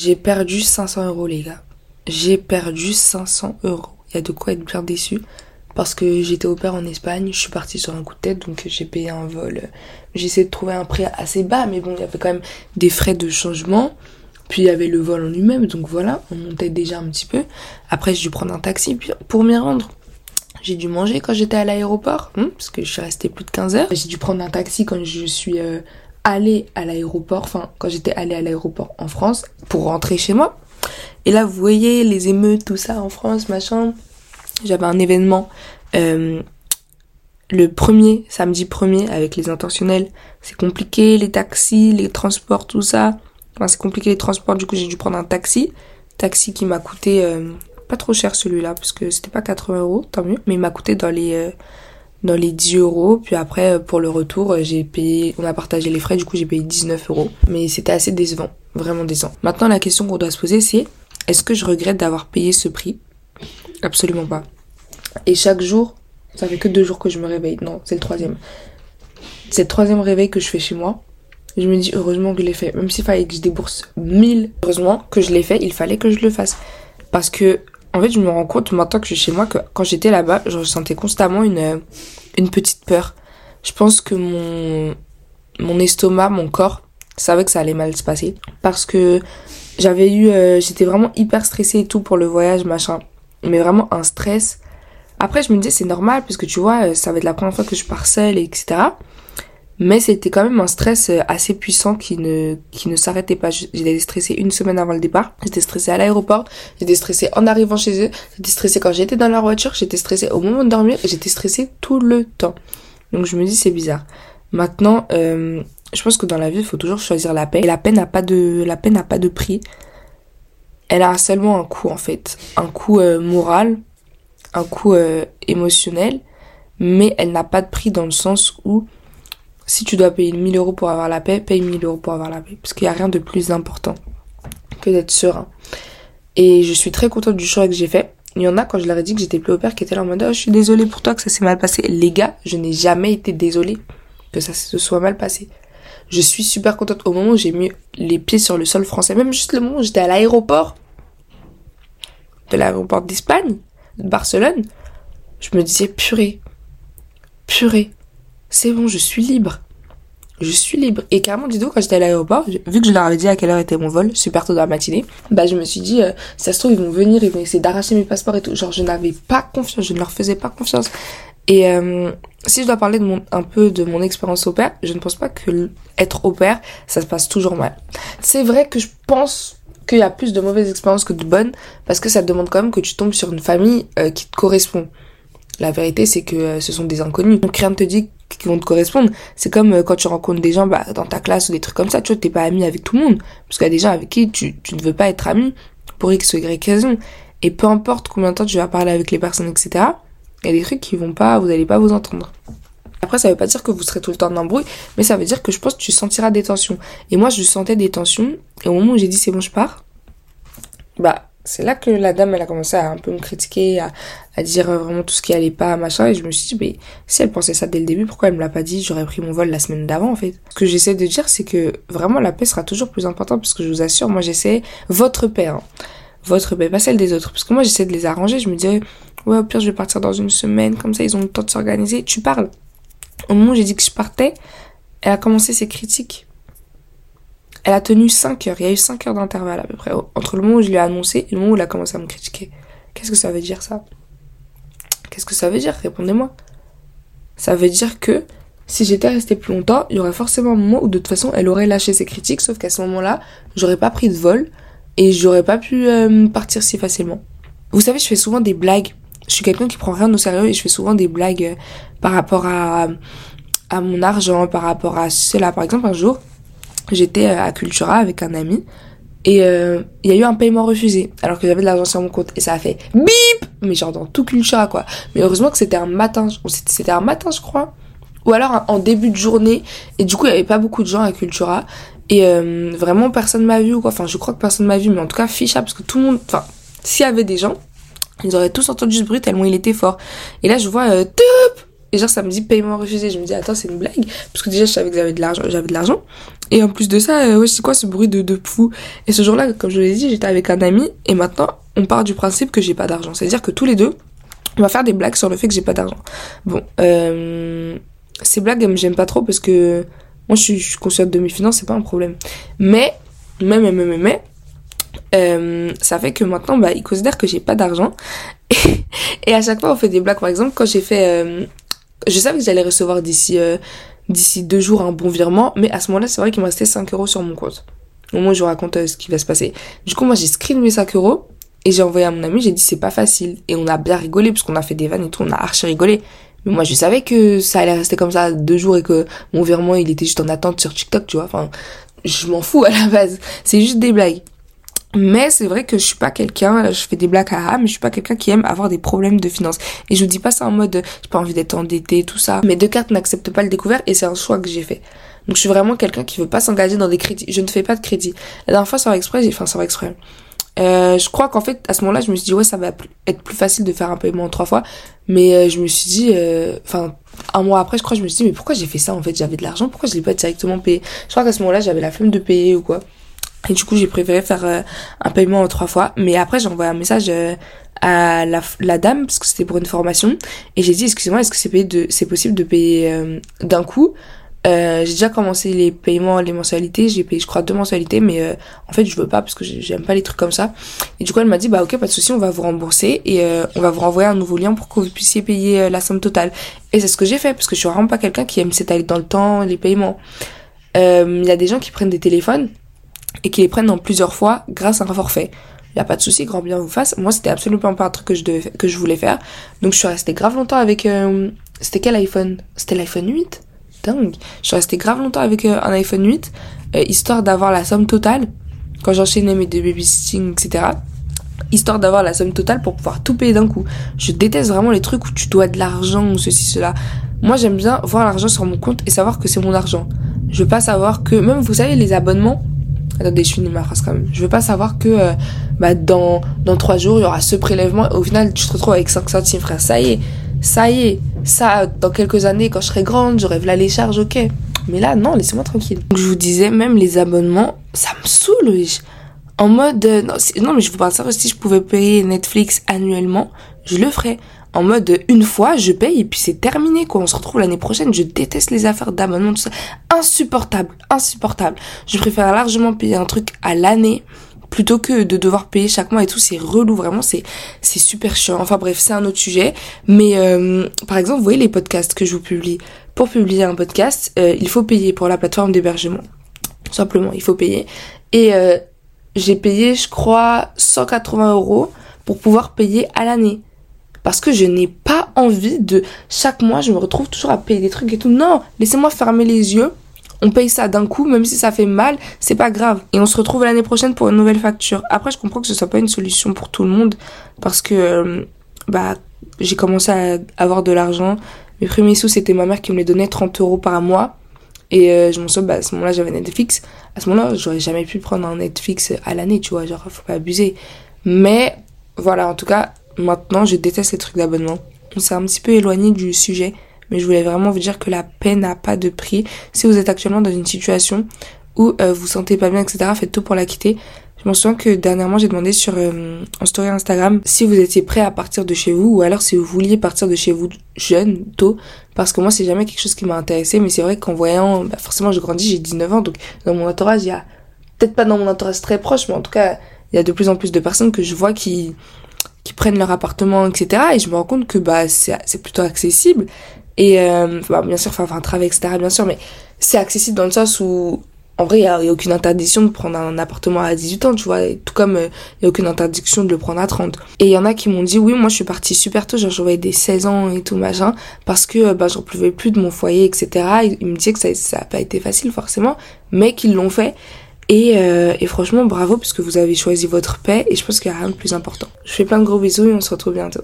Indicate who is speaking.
Speaker 1: J'ai perdu 500 euros, les gars. J'ai perdu 500 euros. Il y a de quoi être bien déçu. Parce que j'étais au père en Espagne, je suis partie sur un coup de tête, donc j'ai payé un vol. J'ai de trouver un prix assez bas, mais bon, il y avait quand même des frais de changement. Puis il y avait le vol en lui-même, donc voilà, on montait déjà un petit peu. Après, j'ai dû prendre un taxi pour m'y rendre. J'ai dû manger quand j'étais à l'aéroport, hein, parce que je suis restée plus de 15 heures. J'ai dû prendre un taxi quand je suis euh, allée à l'aéroport, enfin quand j'étais allée à l'aéroport en France pour rentrer chez moi. Et là, vous voyez les émeutes, tout ça en France, machin. J'avais un événement euh, le premier, samedi premier, avec les intentionnels. C'est compliqué, les taxis, les transports, tout ça. Enfin, c'est compliqué les transports, du coup j'ai dû prendre un taxi. Taxi qui m'a coûté euh, pas trop cher celui-là, parce que c'était pas 80 euros, tant mieux. Mais il m'a coûté dans les... Euh, dans les 10 euros. Puis après, euh, pour le retour, euh, j'ai payé, on a partagé les frais, du coup j'ai payé 19 euros. Mais c'était assez décevant, vraiment décevant. Maintenant, la question qu'on doit se poser, c'est est-ce que je regrette d'avoir payé ce prix? Absolument pas. Et chaque jour, ça fait que deux jours que je me réveille. Non, c'est le troisième. C'est le troisième réveil que je fais chez moi. Je me dis heureusement que je l'ai fait. Même s'il fallait que je débourse 1000, heureusement que je l'ai fait, il fallait que je le fasse. Parce que en fait, je me rends compte maintenant que je suis chez moi que quand j'étais là-bas, je ressentais constamment une, une petite peur. Je pense que mon, mon estomac, mon corps, savait que ça allait mal se passer. Parce que j'avais eu, euh, j'étais vraiment hyper stressée et tout pour le voyage, machin. Mais vraiment un stress. Après, je me disais, c'est normal, parce que tu vois, ça va être la première fois que je pars seule, etc. Mais c'était quand même un stress euh, assez puissant qui ne, qui ne s'arrêtait pas. J'étais stressée une semaine avant le départ. J'étais stressée à l'aéroport. J'étais stressée en arrivant chez eux. J'étais stressée quand j'étais dans leur voiture. J'étais stressée au moment de dormir. J'étais stressée tout le temps. Donc je me dis, c'est bizarre. Maintenant, euh, je pense que dans la vie, il faut toujours choisir la paix. Et la paix n'a pas de, la paix n'a pas de prix. Elle a seulement un coût, en fait. Un coût euh, moral, un coût émotionnel. Mais elle n'a pas de prix dans le sens où si tu dois payer 1000 euros pour avoir la paix, paye 1000 euros pour avoir la paix. Parce qu'il n'y a rien de plus important que d'être serein. Et je suis très contente du choix que j'ai fait. Il y en a, quand je leur ai dit que j'étais plus au père, qui étaient là en mode, oh, je suis désolée pour toi que ça s'est mal passé. Les gars, je n'ai jamais été désolée que ça se soit mal passé. Je suis super contente au moment où j'ai mis les pieds sur le sol français. Même juste le moment où j'étais à l'aéroport. De l'aéroport d'Espagne, de Barcelone. Je me disais, purée. Purée c'est bon, je suis libre. Je suis libre. Et carrément, dis donc, quand j'étais à l'aéroport, vu que je leur avais dit à quelle heure était mon vol, super tôt dans la matinée, bah je me suis dit, euh, ça se trouve, ils vont venir, ils vont essayer d'arracher mes passeports et tout. Genre, je n'avais pas confiance, je ne leur faisais pas confiance. Et euh, si je dois parler de mon, un peu de mon expérience au père, je ne pense pas que être au père, ça se passe toujours mal. C'est vrai que je pense qu'il y a plus de mauvaises expériences que de bonnes, parce que ça demande quand même que tu tombes sur une famille euh, qui te correspond. La vérité, c'est que ce sont des inconnus. Donc rien ne te dit qui vont te correspondre. C'est comme euh, quand tu rencontres des gens bah, dans ta classe ou des trucs comme ça, tu vois, t'es pas ami avec tout le monde. Parce qu'il y a des gens avec qui tu, ne veux pas être ami pour X ou Y raison. Et peu importe combien de temps tu vas parler avec les personnes, etc., il y a des trucs qui vont pas, vous allez pas vous entendre. Après, ça veut pas dire que vous serez tout le temps dans embrouille, mais ça veut dire que je pense que tu sentiras des tensions. Et moi, je sentais des tensions, et au moment où j'ai dit c'est bon, je pars, bah, c'est là que la dame, elle a commencé à un peu me critiquer, à, à dire vraiment tout ce qui allait pas, machin, et je me suis dit, mais si elle pensait ça dès le début, pourquoi elle me l'a pas dit? J'aurais pris mon vol la semaine d'avant, en fait. Ce que j'essaie de dire, c'est que vraiment la paix sera toujours plus importante, parce que je vous assure, moi j'essaie votre paix, hein. votre paix, pas celle des autres, parce que moi j'essaie de les arranger, je me dirais, ouais, au pire, je vais partir dans une semaine, comme ça, ils ont le temps de s'organiser. Tu parles. Au moment où j'ai dit que je partais, elle a commencé ses critiques. Elle a tenu 5 heures. Il y a eu 5 heures d'intervalle à peu près. Entre le moment où je lui ai annoncé et le moment où elle a commencé à me critiquer. Qu'est-ce que ça veut dire ça? Qu'est-ce que ça veut dire? Répondez-moi. Ça veut dire que si j'étais restée plus longtemps, il y aurait forcément un moment où de toute façon elle aurait lâché ses critiques, sauf qu'à ce moment-là, j'aurais pas pris de vol et j'aurais pas pu euh, partir si facilement. Vous savez, je fais souvent des blagues. Je suis quelqu'un qui prend rien au sérieux et je fais souvent des blagues euh, par rapport à, à mon argent, par rapport à cela. Par exemple, un jour, j'étais euh, à Cultura avec un ami et euh, il y a eu un paiement refusé alors que j'avais de l'argent sur mon compte et ça a fait bip! Mais genre dans tout Cultura quoi. Mais heureusement que c'était un matin c'était un matin je crois. Ou alors en début de journée. Et du coup il y avait pas beaucoup de gens à Cultura et euh, vraiment personne m'a vu ou quoi. Enfin je crois que personne m'a vu mais en tout cas ficha parce que tout le monde enfin s'il y avait des gens ils auraient tous entendu ce bruit tellement il était fort. Et là je vois euh, et genre ça me dit paiement refusé. Je me dis attends c'est une blague parce que déjà je savais que j'avais de l'argent, j'avais de l'argent. Et en plus de ça, euh, c'est quoi ce bruit de, de Et ce jour-là, comme je l'ai dit, j'étais avec un ami et maintenant on part du principe que j'ai pas d'argent. C'est-à-dire que tous les deux, on va faire des blagues sur le fait que j'ai pas d'argent. Bon, euh, ces blagues, j'aime pas trop parce que moi je suis, consciente de mes finances, c'est pas un problème. Mais, mais, mais, mais, mais, euh, ça fait que maintenant, bah, ils considèrent que j'ai pas d'argent. Et, à chaque fois, on fait des blagues. Par exemple, quand j'ai fait, je savais que j'allais recevoir d'ici, euh, d'ici deux jours un bon virement, mais à ce moment-là, c'est vrai qu'il me restait 5 euros sur mon compte. Au moins, je vous raconte euh, ce qui va se passer. Du coup, moi, j'ai screen mes 5 euros et j'ai envoyé à mon ami, j'ai dit c'est pas facile. Et on a bien rigolé parce qu'on a fait des vannes et tout, on a archi rigolé. Mais moi, je savais que ça allait rester comme ça deux jours et que mon virement, il était juste en attente sur TikTok, tu vois. Enfin, je m'en fous à la base. C'est juste des blagues. Mais c'est vrai que je suis pas quelqu'un, je fais des blagues à mais je suis pas quelqu'un qui aime avoir des problèmes de finances. Et je vous dis pas ça en mode, j'ai pas envie d'être endetté, tout ça. Mes deux cartes n'acceptent pas le découvert et c'est un choix que j'ai fait. Donc je suis vraiment quelqu'un qui veut pas s'engager dans des crédits. Je ne fais pas de crédit. La dernière fois, va exprès, j'ai, enfin, va exprès. Euh, je crois qu'en fait, à ce moment-là, je me suis dit, ouais, ça va être plus facile de faire un paiement en trois fois. Mais euh, je me suis dit, euh, enfin, un mois après, je crois, je me suis dit, mais pourquoi j'ai fait ça en fait? J'avais de l'argent, pourquoi je l'ai pas directement payé? Je crois qu'à ce moment-là, j'avais la flemme de payer ou quoi. Et du coup, j'ai préféré faire euh, un paiement en trois fois. Mais après, j'ai envoyé un message euh, à la, la, dame, parce que c'était pour une formation. Et j'ai dit, excusez-moi, est-ce que c'est payé de, c'est possible de payer euh, d'un coup? J'ai déjà commencé les paiements, les mensualités. J'ai payé, je crois, deux mensualités, mais en fait, je veux pas parce que j'aime pas les trucs comme ça. Et du coup, elle m'a dit, bah ok, pas de souci, on va vous rembourser et on va vous renvoyer un nouveau lien pour que vous puissiez payer la somme totale. Et c'est ce que j'ai fait parce que je suis vraiment pas quelqu'un qui aime s'étaler dans le temps les paiements. Il y a des gens qui prennent des téléphones et qui les prennent en plusieurs fois grâce à un forfait. Y a pas de souci, grand bien vous fasse. Moi, c'était absolument pas un truc que je devais, que je voulais faire. Donc, je suis restée grave longtemps avec, euh, c'était quel iPhone? C'était l'iPhone 8? Dingue. Je suis restée grave longtemps avec euh, un iPhone 8, euh, histoire d'avoir la somme totale, quand j'enchaînais mes deux babysitting, etc. Histoire d'avoir la somme totale pour pouvoir tout payer d'un coup. Je déteste vraiment les trucs où tu dois de l'argent ou ceci, cela. Moi, j'aime bien voir l'argent sur mon compte et savoir que c'est mon argent. Je veux pas savoir que, même vous savez, les abonnements, Attendez, je finis ma phrase quand même. Je veux pas savoir que euh, bah, dans, dans trois jours, il y aura ce prélèvement. Au final, tu te retrouves avec 5 centimes, frère. Ça y est, ça y est. Ça, dans quelques années, quand je serai grande, j'aurai là les charges, ok. Mais là, non, laissez-moi tranquille. Donc, je vous disais, même les abonnements, ça me saoule, oui. En mode... Euh, non, non, mais je vous parle ça, si je pouvais payer Netflix annuellement, je le ferais en mode une fois je paye et puis c'est terminé quoi. On se retrouve l'année prochaine. Je déteste les affaires d'abonnement tout ça. Insupportable insupportable. Je préfère largement payer un truc à l'année plutôt que de devoir payer chaque mois et tout. C'est relou vraiment c'est super chiant. Enfin bref c'est un autre sujet. Mais euh, par exemple vous voyez les podcasts que je vous publie. Pour publier un podcast euh, il faut payer pour la plateforme d'hébergement. Simplement il faut payer. Et euh, j'ai payé je crois 180 euros pour pouvoir payer à l'année parce que je n'ai pas envie de chaque mois je me retrouve toujours à payer des trucs et tout. Non, laissez-moi fermer les yeux. On paye ça d'un coup, même si ça fait mal, c'est pas grave. Et on se retrouve l'année prochaine pour une nouvelle facture. Après, je comprends que ce soit pas une solution pour tout le monde parce que euh, bah j'ai commencé à avoir de l'argent. Mes premiers sous, c'était ma mère qui me les donnait 30 euros par mois. Et euh, je m'en souviens, bah, à ce moment-là, j'avais Netflix. À ce moment-là, j'aurais jamais pu prendre un Netflix à l'année, tu vois. Genre, faut pas abuser. Mais, voilà, en tout cas, Maintenant, je déteste les trucs d'abonnement. On s'est un petit peu éloigné du sujet, mais je voulais vraiment vous dire que la paix n'a pas de prix. Si vous êtes actuellement dans une situation où euh, vous sentez pas bien, etc., faites tout pour la quitter. Je m'en souviens que dernièrement j'ai demandé sur euh, story Instagram si vous étiez prêt à partir de chez vous ou alors si vous vouliez partir de chez vous jeune, tôt, parce que moi c'est jamais quelque chose qui m'a intéressé, mais c'est vrai qu'en voyant, bah, forcément je grandis, j'ai 19 ans, donc dans mon entourage il y a, peut-être pas dans mon entourage très proche, mais en tout cas il y a de plus en plus de personnes que je vois qui prennent leur appartement, etc. Et je me rends compte que bah c'est plutôt accessible. Et euh, bah, bien sûr, enfin, un travail, etc. Bien sûr, mais c'est accessible dans le sens où en vrai, il n'y a, aucune interdiction de prendre un appartement à 18 ans, tu vois, tout comme il n'y a aucune interdiction de le prendre à 30. Et il y en a qui m'ont dit, oui, moi je suis partie super tôt, genre j'avais des 16 ans et tout, machin, parce que bah, j'en pouvais plus de mon foyer, etc. Ils me disaient que ça n'a pas été facile forcément, mais qu'ils l'ont fait. Et, euh, et franchement, bravo, puisque vous avez choisi votre paix, et je pense qu'il n'y a rien de plus important. Je fais plein de gros bisous et on se retrouve bientôt.